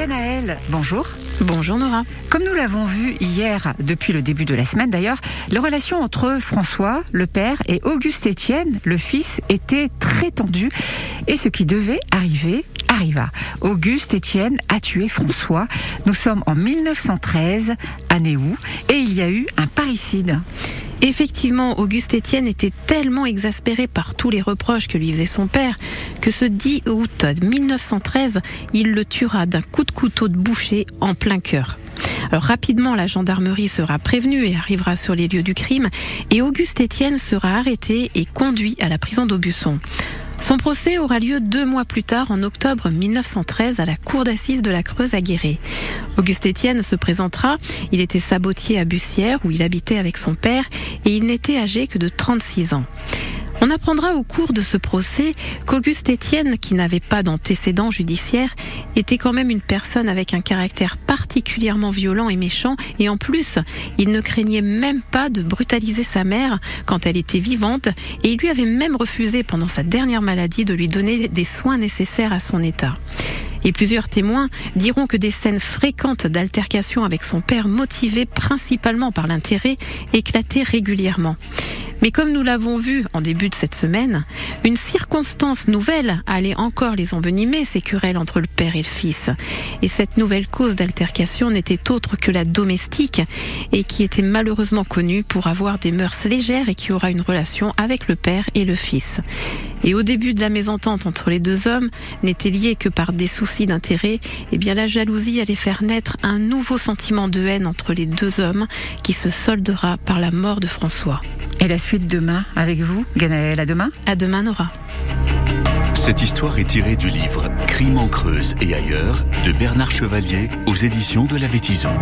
Ganaël, bonjour. Bonjour Nora. Comme nous l'avons vu hier, depuis le début de la semaine d'ailleurs, la relation entre François, le père, et Auguste Étienne, le fils, était très tendue. Et ce qui devait arriver arriva. Auguste Étienne a tué François. Nous sommes en 1913, année où, et il y a eu un parricide. Effectivement, Auguste Étienne était tellement exaspéré par tous les reproches que lui faisait son père que ce 10 août 1913, il le tuera d'un coup de couteau de boucher en plein cœur. Alors rapidement, la gendarmerie sera prévenue et arrivera sur les lieux du crime et Auguste Étienne sera arrêté et conduit à la prison d'Aubusson. Son procès aura lieu deux mois plus tard, en octobre 1913, à la cour d'assises de la Creuse à Guéret. Auguste Étienne se présentera. Il était sabotier à Bussière, où il habitait avec son père, et il n'était âgé que de 36 ans. On apprendra au cours de ce procès qu'Auguste Étienne, qui n'avait pas d'antécédent judiciaire, était quand même une personne avec un caractère particulièrement violent et méchant, et en plus, il ne craignait même pas de brutaliser sa mère quand elle était vivante, et il lui avait même refusé pendant sa dernière maladie de lui donner des soins nécessaires à son état. Et plusieurs témoins diront que des scènes fréquentes d'altercation avec son père, motivées principalement par l'intérêt, éclataient régulièrement. Mais comme nous l'avons vu en début de cette semaine, une circonstance nouvelle allait encore les envenimer, ces querelles entre le père et le fils. Et cette nouvelle cause d'altercation n'était autre que la domestique, et qui était malheureusement connue pour avoir des mœurs légères et qui aura une relation avec le père et le fils. Et au début de la mésentente entre les deux hommes n'était liée que par des soucis d'intérêt, eh bien la jalousie allait faire naître un nouveau sentiment de haine entre les deux hommes qui se soldera par la mort de François. Et la suite demain avec vous, Ganaël. À demain. À demain, Nora. Cette histoire est tirée du livre Crime en Creuse et ailleurs de Bernard Chevalier aux éditions de la Vétison.